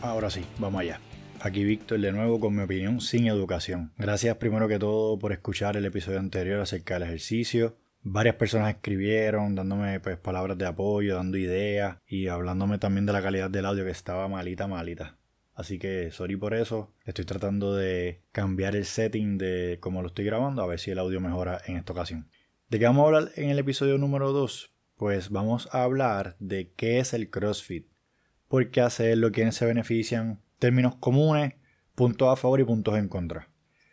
Ahora sí, vamos allá. Aquí Víctor de nuevo con mi opinión sin educación. Gracias primero que todo por escuchar el episodio anterior acerca del ejercicio. Varias personas escribieron dándome pues, palabras de apoyo, dando ideas y hablándome también de la calidad del audio que estaba malita, malita. Así que sorry por eso. Estoy tratando de cambiar el setting de cómo lo estoy grabando a ver si el audio mejora en esta ocasión. ¿De qué vamos a hablar en el episodio número 2? Pues vamos a hablar de qué es el CrossFit por qué hacerlo, quiénes se benefician, términos comunes, puntos a favor y puntos en contra.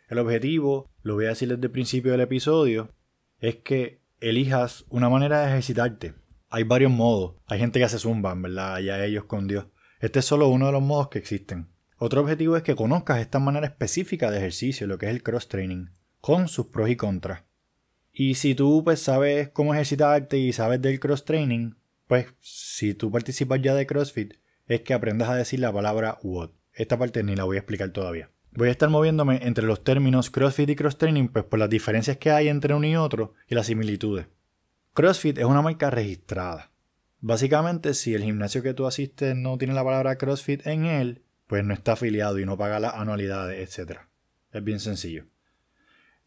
El objetivo, lo voy a decir desde el principio del episodio, es que elijas una manera de ejercitarte. Hay varios modos. Hay gente que hace zumba, ¿verdad? Ya ellos con Dios. Este es solo uno de los modos que existen. Otro objetivo es que conozcas esta manera específica de ejercicio, lo que es el cross training, con sus pros y contras. Y si tú pues sabes cómo ejercitarte y sabes del cross training, pues si tú participas ya de CrossFit, es que aprendas a decir la palabra what. Esta parte ni la voy a explicar todavía. Voy a estar moviéndome entre los términos CrossFit y Cross Training, pues por las diferencias que hay entre uno y otro y las similitudes. CrossFit es una marca registrada. Básicamente, si el gimnasio que tú asistes no tiene la palabra CrossFit en él, pues no está afiliado y no paga las anualidades, etc. Es bien sencillo.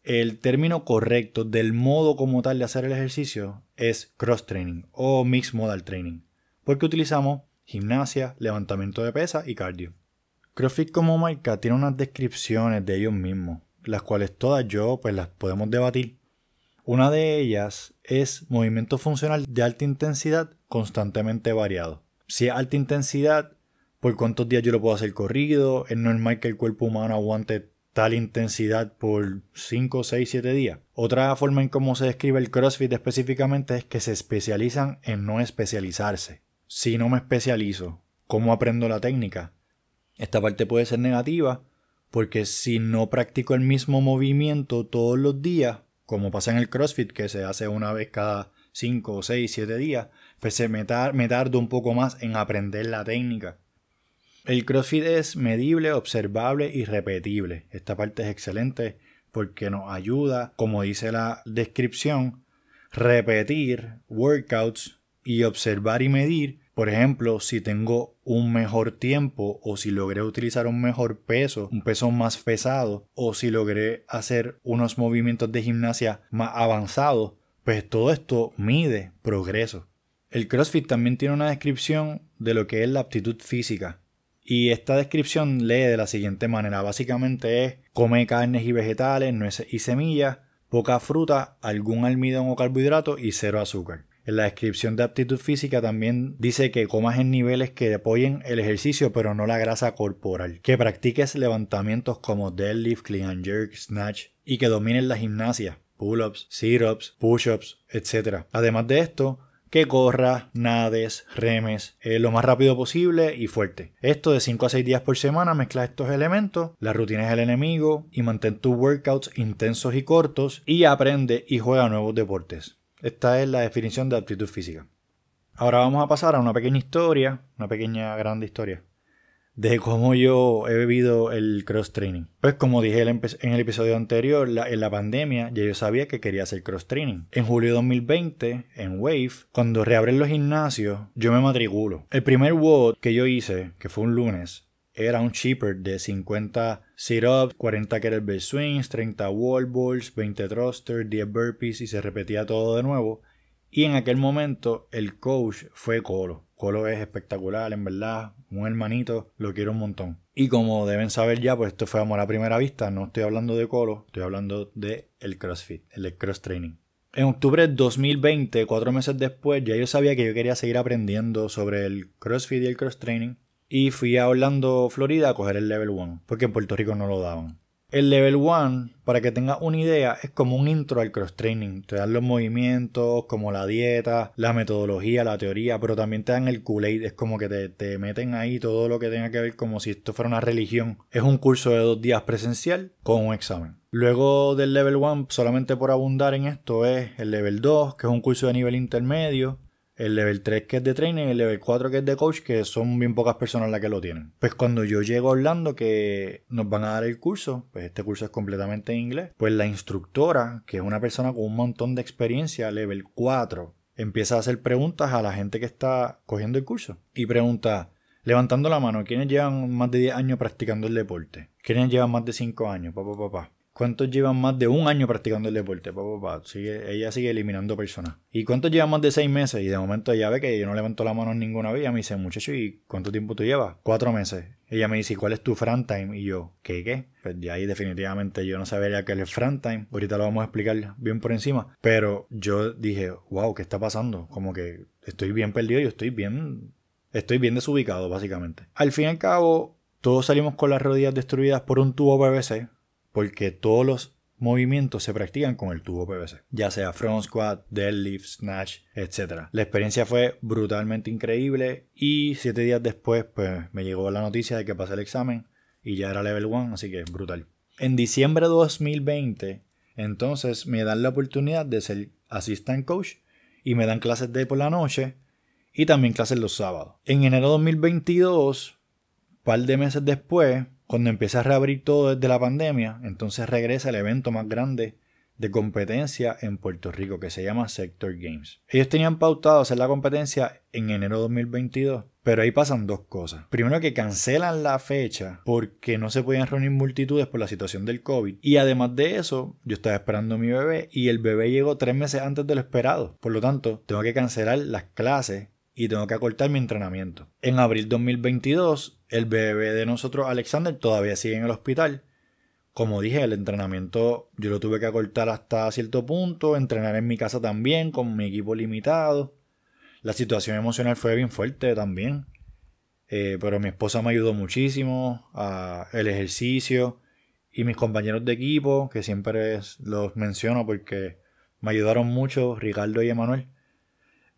El término correcto del modo como tal de hacer el ejercicio es cross training o mixed modal training, porque utilizamos gimnasia, levantamiento de pesas y cardio. CrossFit como marca tiene unas descripciones de ellos mismos, las cuales todas yo pues las podemos debatir. Una de ellas es movimiento funcional de alta intensidad constantemente variado. Si es alta intensidad, por cuántos días yo lo puedo hacer corrido, es normal que el cuerpo humano aguante tal intensidad por 5, 6, 7 días. Otra forma en cómo se describe el CrossFit específicamente es que se especializan en no especializarse si no me especializo, ¿cómo aprendo la técnica? Esta parte puede ser negativa porque si no practico el mismo movimiento todos los días, como pasa en el CrossFit que se hace una vez cada 5, 6, 7 días, pues me, me tardo un poco más en aprender la técnica. El CrossFit es medible, observable y repetible. Esta parte es excelente porque nos ayuda, como dice la descripción, repetir workouts y observar y medir, por ejemplo, si tengo un mejor tiempo o si logré utilizar un mejor peso, un peso más pesado o si logré hacer unos movimientos de gimnasia más avanzados, pues todo esto mide progreso. El CrossFit también tiene una descripción de lo que es la aptitud física. Y esta descripción lee de la siguiente manera. Básicamente es come carnes y vegetales, nueces y semillas, poca fruta, algún almidón o carbohidrato y cero azúcar. En la descripción de aptitud física también dice que comas en niveles que apoyen el ejercicio pero no la grasa corporal. Que practiques levantamientos como deadlift, clean and jerk, snatch y que domines la gimnasia, pull-ups, sit-ups, push-ups, etc. Además de esto, que corras, nades, remes eh, lo más rápido posible y fuerte. Esto de 5 a 6 días por semana mezcla estos elementos, la rutina es el enemigo y mantén tus workouts intensos y cortos y aprende y juega nuevos deportes. Esta es la definición de aptitud física. Ahora vamos a pasar a una pequeña historia, una pequeña grande historia, de cómo yo he vivido el cross training. Pues como dije en el episodio anterior, en la pandemia ya yo sabía que quería hacer cross training. En julio de 2020, en Wave, cuando reabren los gimnasios, yo me matriculo. El primer WOD que yo hice, que fue un lunes, era un cheaper de 50 sit-ups, 40 kettlebell swings, 30 wall balls, 20 thrusters, 10 burpees y se repetía todo de nuevo. Y en aquel momento el coach fue Colo. Colo es espectacular, en verdad, un hermanito, lo quiero un montón. Y como deben saber ya, pues esto fue amor a primera vista, no estoy hablando de Colo, estoy hablando de el CrossFit, el cross training. En octubre de 2020, cuatro meses después, ya yo sabía que yo quería seguir aprendiendo sobre el CrossFit y el cross training y fui a Orlando, Florida a coger el Level 1, porque en Puerto Rico no lo daban. El Level 1, para que tengas una idea, es como un intro al cross training. Te dan los movimientos, como la dieta, la metodología, la teoría, pero también te dan el Kool-Aid. Es como que te, te, meten ahí todo lo que tenga que ver como si esto fuera una religión. Es un curso de dos días presencial con un examen. Luego del Level 1, solamente por abundar en esto, es el Level 2, que es un curso de nivel intermedio el level 3 que es de training y el level 4 que es de coach, que son bien pocas personas las que lo tienen. Pues cuando yo llego a Orlando, que nos van a dar el curso, pues este curso es completamente en inglés, pues la instructora, que es una persona con un montón de experiencia, level 4, empieza a hacer preguntas a la gente que está cogiendo el curso. Y pregunta, Levantando la mano, ¿quiénes llevan más de 10 años practicando el deporte? ¿Quiénes llevan más de 5 años? Papá, papá. ¿Cuántos llevan más de un año practicando el deporte? Papá, papá. Sigue, ella sigue eliminando personas. ¿Y cuántos llevan más de 6 meses? Y de momento ella ve que yo no levanto la mano en ninguna vez. me dice, muchacho, ¿y cuánto tiempo tú llevas? Cuatro meses. Ella me dice, ¿cuál es tu front time? Y yo, ¿qué qué? Pues ya ahí definitivamente yo no sabía qué es el front time. Ahorita lo vamos a explicar bien por encima. Pero yo dije, wow, ¿qué está pasando? Como que estoy bien perdido, yo estoy bien Estoy bien desubicado, básicamente. Al fin y al cabo, todos salimos con las rodillas destruidas por un tubo PVC, porque todos los movimientos se practican con el tubo PVC, ya sea front squat, deadlift, snatch, etc. La experiencia fue brutalmente increíble y siete días después pues me llegó la noticia de que pasé el examen y ya era level 1, así que brutal. En diciembre de 2020, entonces me dan la oportunidad de ser assistant coach y me dan clases de por la noche y también clases los sábados. En enero de 2022, par de meses después, cuando empieza a reabrir todo desde la pandemia, entonces regresa el evento más grande de competencia en Puerto Rico que se llama Sector Games. Ellos tenían pautado hacer la competencia en enero de 2022, pero ahí pasan dos cosas. Primero que cancelan la fecha porque no se podían reunir multitudes por la situación del COVID. Y además de eso, yo estaba esperando a mi bebé y el bebé llegó tres meses antes de lo esperado. Por lo tanto, tengo que cancelar las clases y tengo que acortar mi entrenamiento. En abril 2022, el bebé de nosotros, Alexander, todavía sigue en el hospital. Como dije, el entrenamiento yo lo tuve que acortar hasta cierto punto, entrenar en mi casa también, con mi equipo limitado. La situación emocional fue bien fuerte también. Eh, pero mi esposa me ayudó muchísimo, el ejercicio y mis compañeros de equipo, que siempre los menciono porque me ayudaron mucho, Ricardo y Emanuel.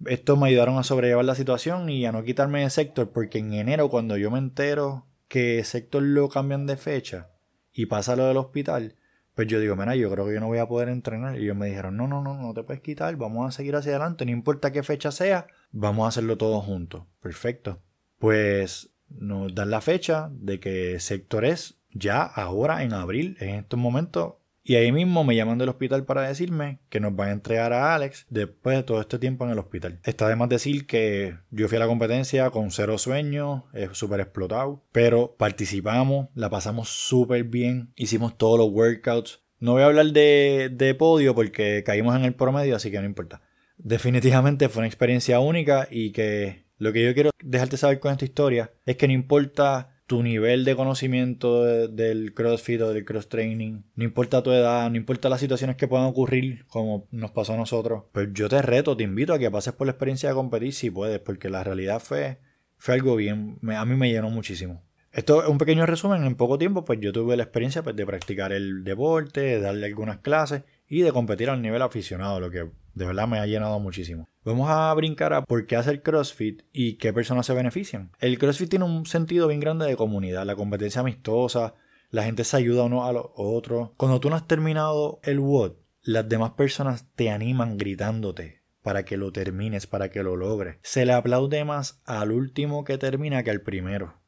Esto me ayudaron a sobrellevar la situación y a no quitarme de sector, porque en enero, cuando yo me entero que sector lo cambian de fecha y pasa lo del hospital, pues yo digo, mira, yo creo que yo no voy a poder entrenar. Y ellos me dijeron, no, no, no, no te puedes quitar, vamos a seguir hacia adelante, no importa qué fecha sea, vamos a hacerlo todos juntos. Perfecto. Pues nos dan la fecha de que sector es ya ahora en abril, en estos momentos, y ahí mismo me llaman del hospital para decirme que nos van a entregar a Alex después de todo este tiempo en el hospital. Está de más decir que yo fui a la competencia con cero sueños, súper explotado, pero participamos, la pasamos súper bien, hicimos todos los workouts. No voy a hablar de, de podio porque caímos en el promedio, así que no importa. Definitivamente fue una experiencia única y que lo que yo quiero dejarte saber con esta historia es que no importa tu nivel de conocimiento del CrossFit o del cross training, no importa tu edad, no importa las situaciones que puedan ocurrir, como nos pasó a nosotros, pues yo te reto, te invito a que pases por la experiencia de competir si puedes, porque la realidad fue, fue algo bien, a mí me llenó muchísimo. Esto es un pequeño resumen, en poco tiempo pues yo tuve la experiencia pues, de practicar el deporte, de darle algunas clases y de competir al nivel aficionado, lo que de verdad me ha llenado muchísimo. Vamos a brincar a por qué hacer CrossFit y qué personas se benefician. El CrossFit tiene un sentido bien grande de comunidad, la competencia amistosa, la gente se ayuda uno a los otros. Cuando tú no has terminado el WOD, las demás personas te animan gritándote para que lo termines, para que lo logres. Se le aplaude más al último que termina que al primero.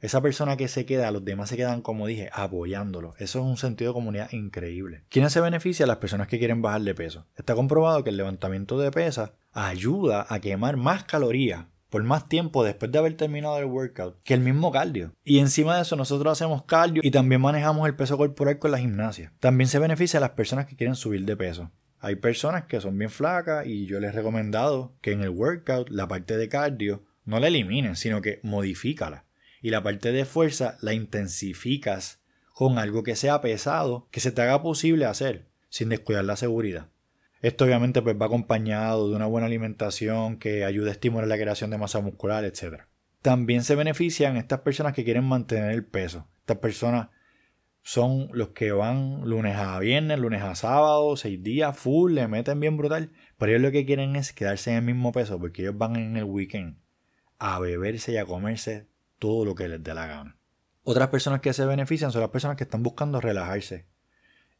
Esa persona que se queda, los demás se quedan, como dije, apoyándolo. Eso es un sentido de comunidad increíble. ¿Quiénes se beneficia? Las personas que quieren bajar de peso. Está comprobado que el levantamiento de pesas ayuda a quemar más calorías por más tiempo después de haber terminado el workout que el mismo cardio. Y encima de eso nosotros hacemos cardio y también manejamos el peso corporal con la gimnasia. También se beneficia a las personas que quieren subir de peso. Hay personas que son bien flacas y yo les he recomendado que en el workout la parte de cardio no la eliminen, sino que modifícala y la parte de fuerza la intensificas con algo que sea pesado, que se te haga posible hacer, sin descuidar la seguridad. Esto obviamente pues va acompañado de una buena alimentación que ayude a estimular la creación de masa muscular, etc. También se benefician estas personas que quieren mantener el peso. Estas personas son los que van lunes a viernes, lunes a sábado, seis días, full, le meten bien brutal. Pero ellos lo que quieren es quedarse en el mismo peso porque ellos van en el weekend a beberse y a comerse todo lo que les dé la gana. Otras personas que se benefician son las personas que están buscando relajarse.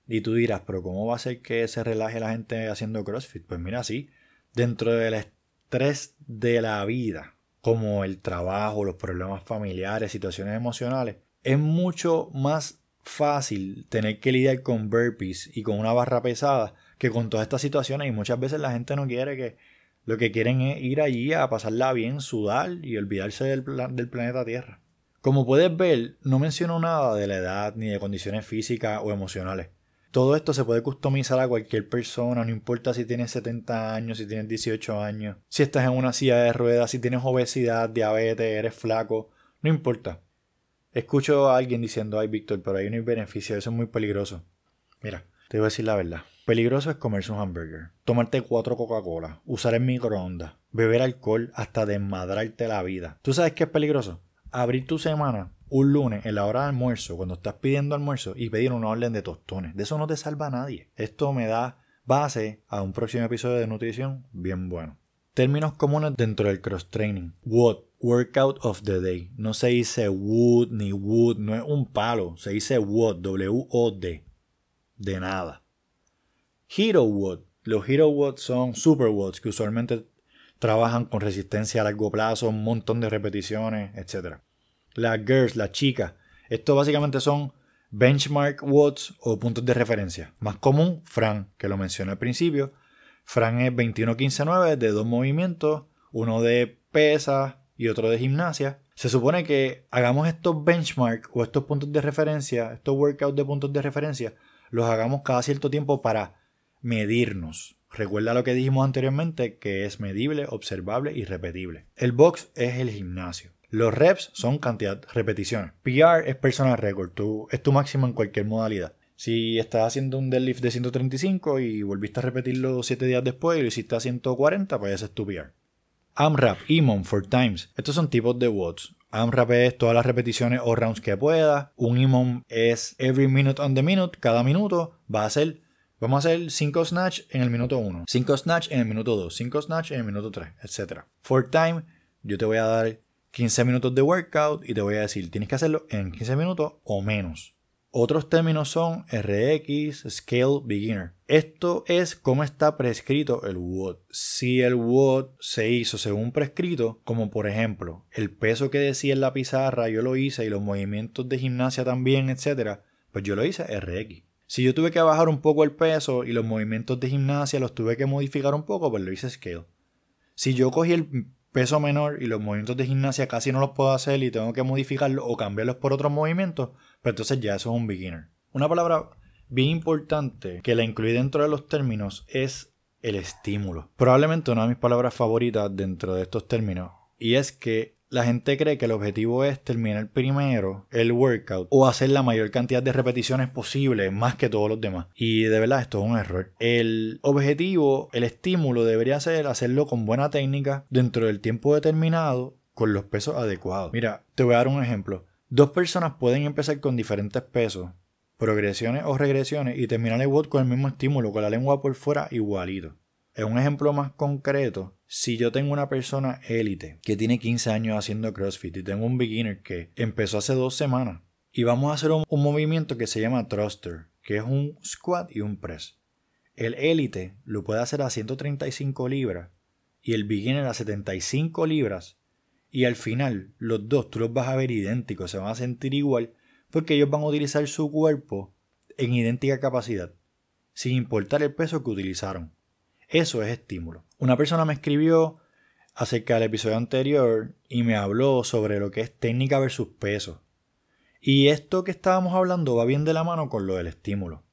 Y tú dirás, pero ¿cómo va a ser que se relaje la gente haciendo CrossFit? Pues mira, sí, dentro del estrés de la vida, como el trabajo, los problemas familiares, situaciones emocionales, es mucho más fácil tener que lidiar con burpees y con una barra pesada que con todas estas situaciones y muchas veces la gente no quiere que Lo que quieren es ir allí a pasarla bien, sudar y olvidarse del, planeta Tierra. Como puedes ver, no menciono nada de la edad ni de condiciones físicas o emocionales. Todo esto se puede customizar a cualquier persona, no importa si tienes 70 años, si tienes 18 años, si estás en una silla de ruedas, si tienes obesidad, diabetes, eres flaco, no importa. Escucho a alguien diciendo, ay Víctor, pero ahí no hay beneficio, eso es muy peligroso. Mira, te voy a decir la verdad. Peligroso es comerse un hamburger, tomarte cuatro Coca-Cola, usar el microondas, beber alcohol hasta desmadrarte la vida. ¿Tú sabes qué es peligroso? Abrir tu semana un lunes en la hora de almuerzo, cuando estás pidiendo almuerzo y pedir una orden de tostones. De eso no te salva a nadie. Esto me da base a un próximo episodio de nutrición bien bueno. Términos comunes dentro del cross training. WOD, Workout of the Day. No se dice wood ni wood, no es un palo. Se dice WOD, W-O-D. De nada. Hero WOD. Los Hero WOD son Super WODs que usualmente trabajan con resistencia a largo plazo, un montón de repeticiones, etc las girls, las chicas. Esto básicamente son benchmark watts o puntos de referencia. Más común, Fran, que lo mencioné al principio. Fran es 21-15-9 de dos movimientos, uno de pesa y otro de gimnasia. Se supone que hagamos estos benchmark o estos puntos de referencia, estos workouts de puntos de referencia, los hagamos cada cierto tiempo para medirnos. Recuerda lo que dijimos anteriormente, que es medible, observable y repetible. El box es el gimnasio. Los reps son cantidad, repeticiones. PR es personal record, es tu máximo en cualquier modalidad. Si estás haciendo un deadlift de 135 y volviste a repetirlo 7 días después y lo hiciste a 140, pues ese es tu PR. AMRAP, EMOM, for times. Estos son tipos de watts. AMRAP es todas las repeticiones o rounds que pueda. Un EMOM es every minute on the minute. Cada minuto va a ser, vamos a hacer 5 snatch en el minuto 1, 5 snatch en el minuto 2, 5 snatch en el minuto 3, etc. For time, yo te voy a dar 15 minutos de workout y te voy a decir, tienes que hacerlo en 15 minutos o menos. Otros términos son RX, Scale, Beginner. Esto es cómo está prescrito el WOD. Si el WOD se hizo según prescrito, como por ejemplo el peso que decía en la pizarra yo lo hice y los movimientos de gimnasia también, etc., pues yo lo hice RX. Si yo tuve que bajar un poco el peso y los movimientos de gimnasia los tuve que modificar un poco, pues lo hice Scale. Si yo cogí el peso menor y los movimientos de gimnasia casi no los puedo hacer y tengo que modificarlos o cambiarlos por otros movimientos, pues entonces ya eso es un beginner. Una palabra bien importante que la incluí dentro de los términos es el estímulo. Probablemente una de mis palabras favoritas dentro de estos términos y es que la gente cree que el objetivo es terminar primero el workout o hacer la mayor cantidad de repeticiones posible más que todos los demás. Y de verdad esto es un error. El objetivo, el estímulo debería ser hacerlo con buena técnica dentro del tiempo determinado con los pesos adecuados. Mira, te voy a dar un ejemplo. Dos personas pueden empezar con diferentes pesos, progresiones o regresiones y terminar el workout con el mismo estímulo, con la lengua por fuera igualito. En un ejemplo más concreto, si yo tengo una persona élite que tiene 15 años haciendo CrossFit y tengo un beginner que empezó hace dos semanas y vamos a hacer un, movimiento que se llama thruster, que es un squat y un press. El élite lo puede hacer a 135 libras y el beginner a 75 libras y al final los dos tú los vas a ver idénticos, se van a sentir igual porque ellos van a utilizar su cuerpo en idéntica capacidad, sin importar el peso que utilizaron. Eso es estímulo. Una persona me escribió acerca del episodio anterior y me habló sobre lo que es técnica versus peso. Y esto que estábamos hablando va bien de la mano con lo del estímulo.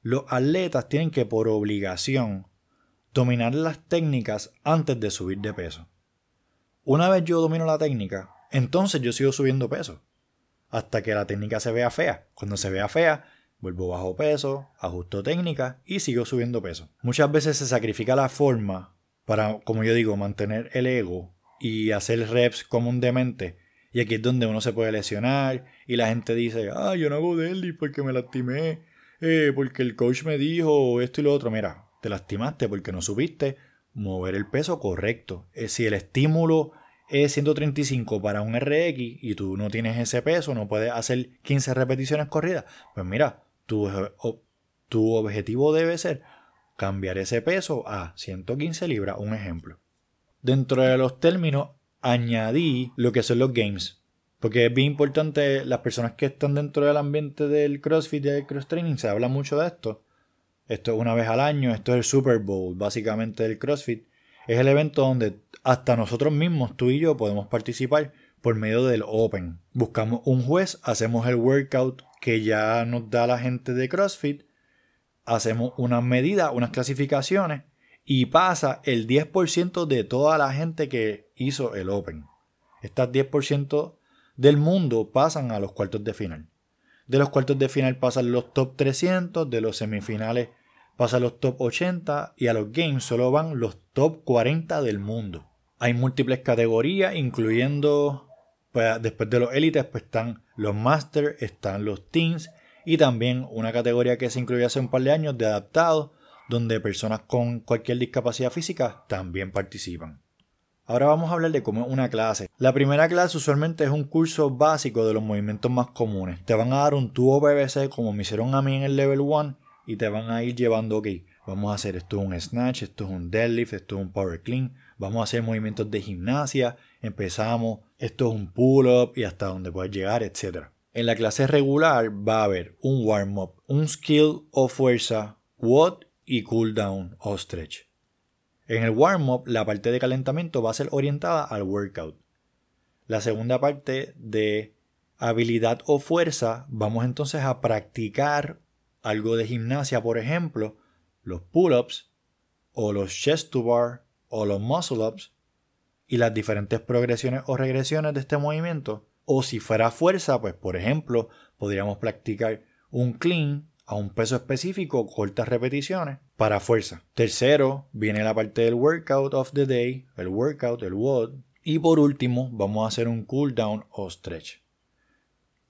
Los atletas tienen que por obligación dominar las técnicas antes de subir de peso. Una vez yo domino la técnica, entonces yo sigo subiendo peso. Hasta que la técnica se vea fea. Cuando se vea fea, vuelvo bajo peso, ajusto técnica y sigo subiendo peso. Muchas veces se sacrifica la forma para, como yo digo, mantener el ego y hacer reps comúnmente. Y aquí es donde uno se puede lesionar y la gente dice, ah, yo no hago deadlift porque me lastimé, eh, porque el coach me dijo esto y lo otro. Mira, te lastimaste porque no supiste mover el peso correcto. Eh, si el estímulo es 135 para un RX y tú no tienes ese peso, no puedes hacer 15 repeticiones corridas, pues mira, tu, tu objetivo debe ser cambiar ese peso a 115 libras, un ejemplo. Dentro de los términos, añadí lo que son los games. Porque es bien importante, las personas que están dentro del ambiente del CrossFit y del cross training, se habla mucho de esto. Esto es una vez al año, esto es el Super Bowl, básicamente del CrossFit. Es el evento donde hasta nosotros mismos, tú y yo, podemos participar por medio del Open. Buscamos un juez, hacemos el workout que ya nos da la gente de CrossFit, hacemos unas medidas, unas clasificaciones y pasa el 10% de toda la gente que hizo el Open. Estas 10% del mundo pasan a los cuartos de final. De los cuartos de final pasan los top 300, de los semifinales pasan los top 80 y a los games solo van los top 40 del mundo. Hay múltiples categorías, incluyendo, pues, después de los élites, pues están los masters, están los teens y también una categoría que se incluyó hace un par de años de adaptados, donde personas con cualquier discapacidad física también participan. Ahora vamos a hablar de cómo es una clase. La primera clase usualmente es un curso básico de los movimientos más comunes. Te van a dar un tubo PVC como me hicieron a mí en el level 1 y te van a ir llevando, ok, vamos a hacer esto es un snatch, esto es un deadlift, esto es un power clean, vamos a hacer movimientos de gimnasia, empezamos, esto es un pull-up y hasta donde puedes llegar, etc. En la clase regular va a haber un warm-up, un skill o fuerza, what y cool down o stretch. En el warm-up, la parte de calentamiento va a ser orientada al workout. La segunda parte de habilidad o fuerza, vamos entonces a practicar algo de gimnasia, por ejemplo, los pull-ups o los chest to bar o los muscle ups y las diferentes progresiones o regresiones de este movimiento. O si fuera fuerza, pues por ejemplo, podríamos practicar un clean a un peso específico, cortas repeticiones para fuerza. Tercero, viene la parte del workout of the day, el workout, el WOD. Y por último, vamos a hacer un cool down o stretch.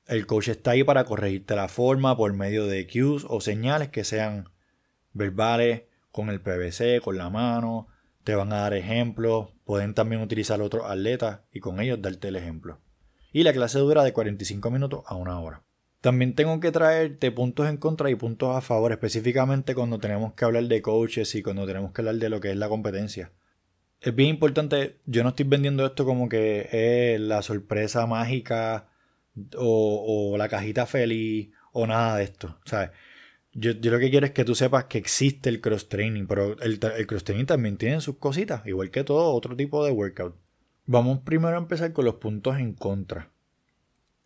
El coach está ahí para corregirte la forma por medio de cues o señales que sean verbales, con el PVC, con la mano. Te van a dar ejemplos. Pueden también utilizar otros atletas y con ellos darte el ejemplo. Y la clase dura de 45 minutos a una hora. También tengo que traerte puntos en contra y puntos a favor, específicamente cuando tenemos que hablar de coaches y cuando tenemos que hablar de lo que es la competencia. Es bien importante, yo no estoy vendiendo esto como que es la sorpresa mágica o, la cajita feliz o nada de esto. Yo, lo que quiero es que tú sepas que existe el cross training, pero el, el cross training también tiene sus cositas, igual que todo otro tipo de workout. Vamos primero a empezar con los puntos en contra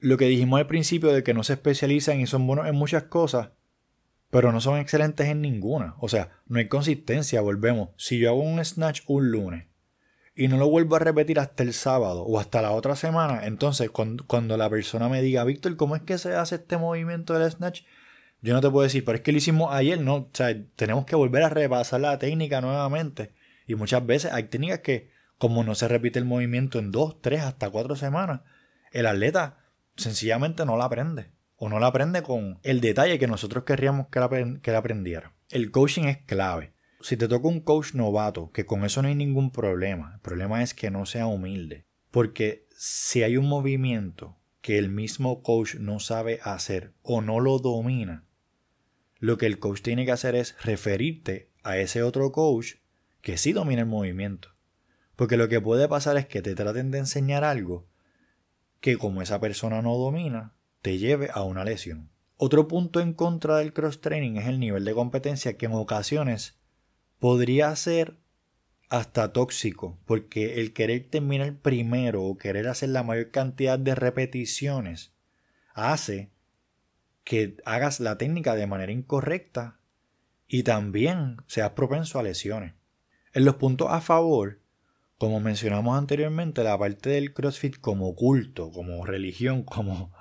lo que dijimos al principio de que no se especializan y son buenos en muchas cosas, pero no son excelentes en ninguna. O sea, no hay consistencia, volvemos. Si yo hago un snatch un lunes y no lo vuelvo a repetir hasta el sábado o hasta la otra semana, entonces cuando, la persona me diga, Víctor, ¿cómo es que se hace este movimiento del snatch? Yo no te puedo decir, pero es que lo hicimos ayer, ¿no? O sea, tenemos que volver a repasar la técnica nuevamente. Y muchas veces hay técnicas que, como no se repite el movimiento en dos, tres, hasta cuatro semanas, el atleta sencillamente no la aprende. O no la aprende con el detalle que nosotros querríamos que la, que aprendiera. El coaching es clave. Si te toca un coach novato, que con eso no hay ningún problema. El problema es que no sea humilde. Porque si hay un movimiento que el mismo coach no sabe hacer o no lo domina, lo que el coach tiene que hacer es referirte a ese otro coach que sí domina el movimiento. Porque lo que puede pasar es que te traten de enseñar algo que como esa persona no domina, te lleve a una lesión. Otro punto en contra del cross-training es el nivel de competencia que en ocasiones podría ser hasta tóxico, porque el querer terminar primero o querer hacer la mayor cantidad de repeticiones hace que hagas la técnica de manera incorrecta y también seas propenso a lesiones. En los puntos a favor como mencionamos anteriormente, la parte del CrossFit como culto, como religión, como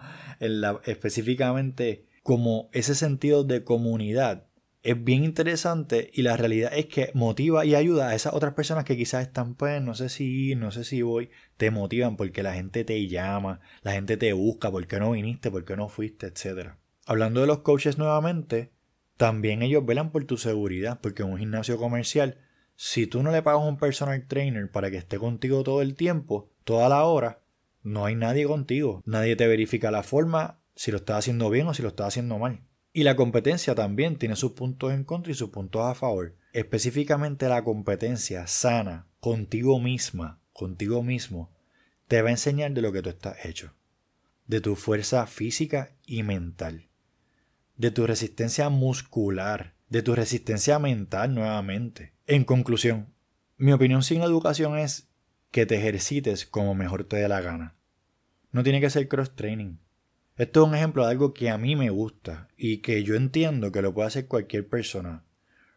específicamente como ese sentido de comunidad, es bien interesante y la realidad es que motiva y ayuda a esas otras personas que quizás están, pues, no sé si ir, no sé si voy, te motivan porque la gente te llama, la gente te busca, por qué no viniste, por qué no fuiste, etc. Hablando de los coaches nuevamente, también ellos velan por tu seguridad, porque en un gimnasio comercial si tú no le pagas un personal trainer para que esté contigo todo el tiempo, toda la hora, no hay nadie contigo. Nadie te verifica la forma, si lo estás haciendo bien o si lo estás haciendo mal. Y la competencia también tiene sus puntos en contra y sus puntos a favor. Específicamente la competencia sana contigo misma, contigo mismo, te va a enseñar de lo que tú estás hecho. De tu fuerza física y mental. De tu resistencia muscular. De tu resistencia mental nuevamente en conclusión, Mi opinión sin educación es que te ejercites como mejor te dé la gana. No tiene que ser cross training. Esto es un ejemplo de algo que a mí me gusta y que yo entiendo que lo puede hacer cualquier persona,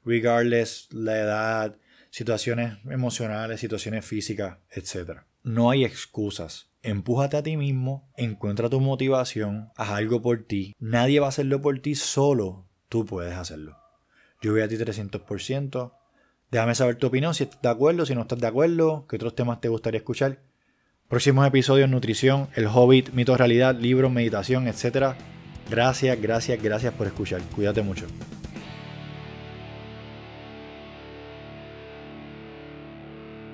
regardless la edad, situaciones emocionales, situaciones físicas, etc. No hay excusas. Empújate a ti mismo, encuentra tu motivación, haz algo por ti. Nadie va a hacerlo por ti, solo tú puedes hacerlo. Yo voy a ti 300%. Déjame saber tu opinión, si estás de acuerdo, si no estás de acuerdo, qué otros temas te gustaría escuchar. Próximos episodios, nutrición, el hobbit, mito realidad, libros, meditación, etc. Gracias, gracias, gracias por escuchar. Cuídate mucho.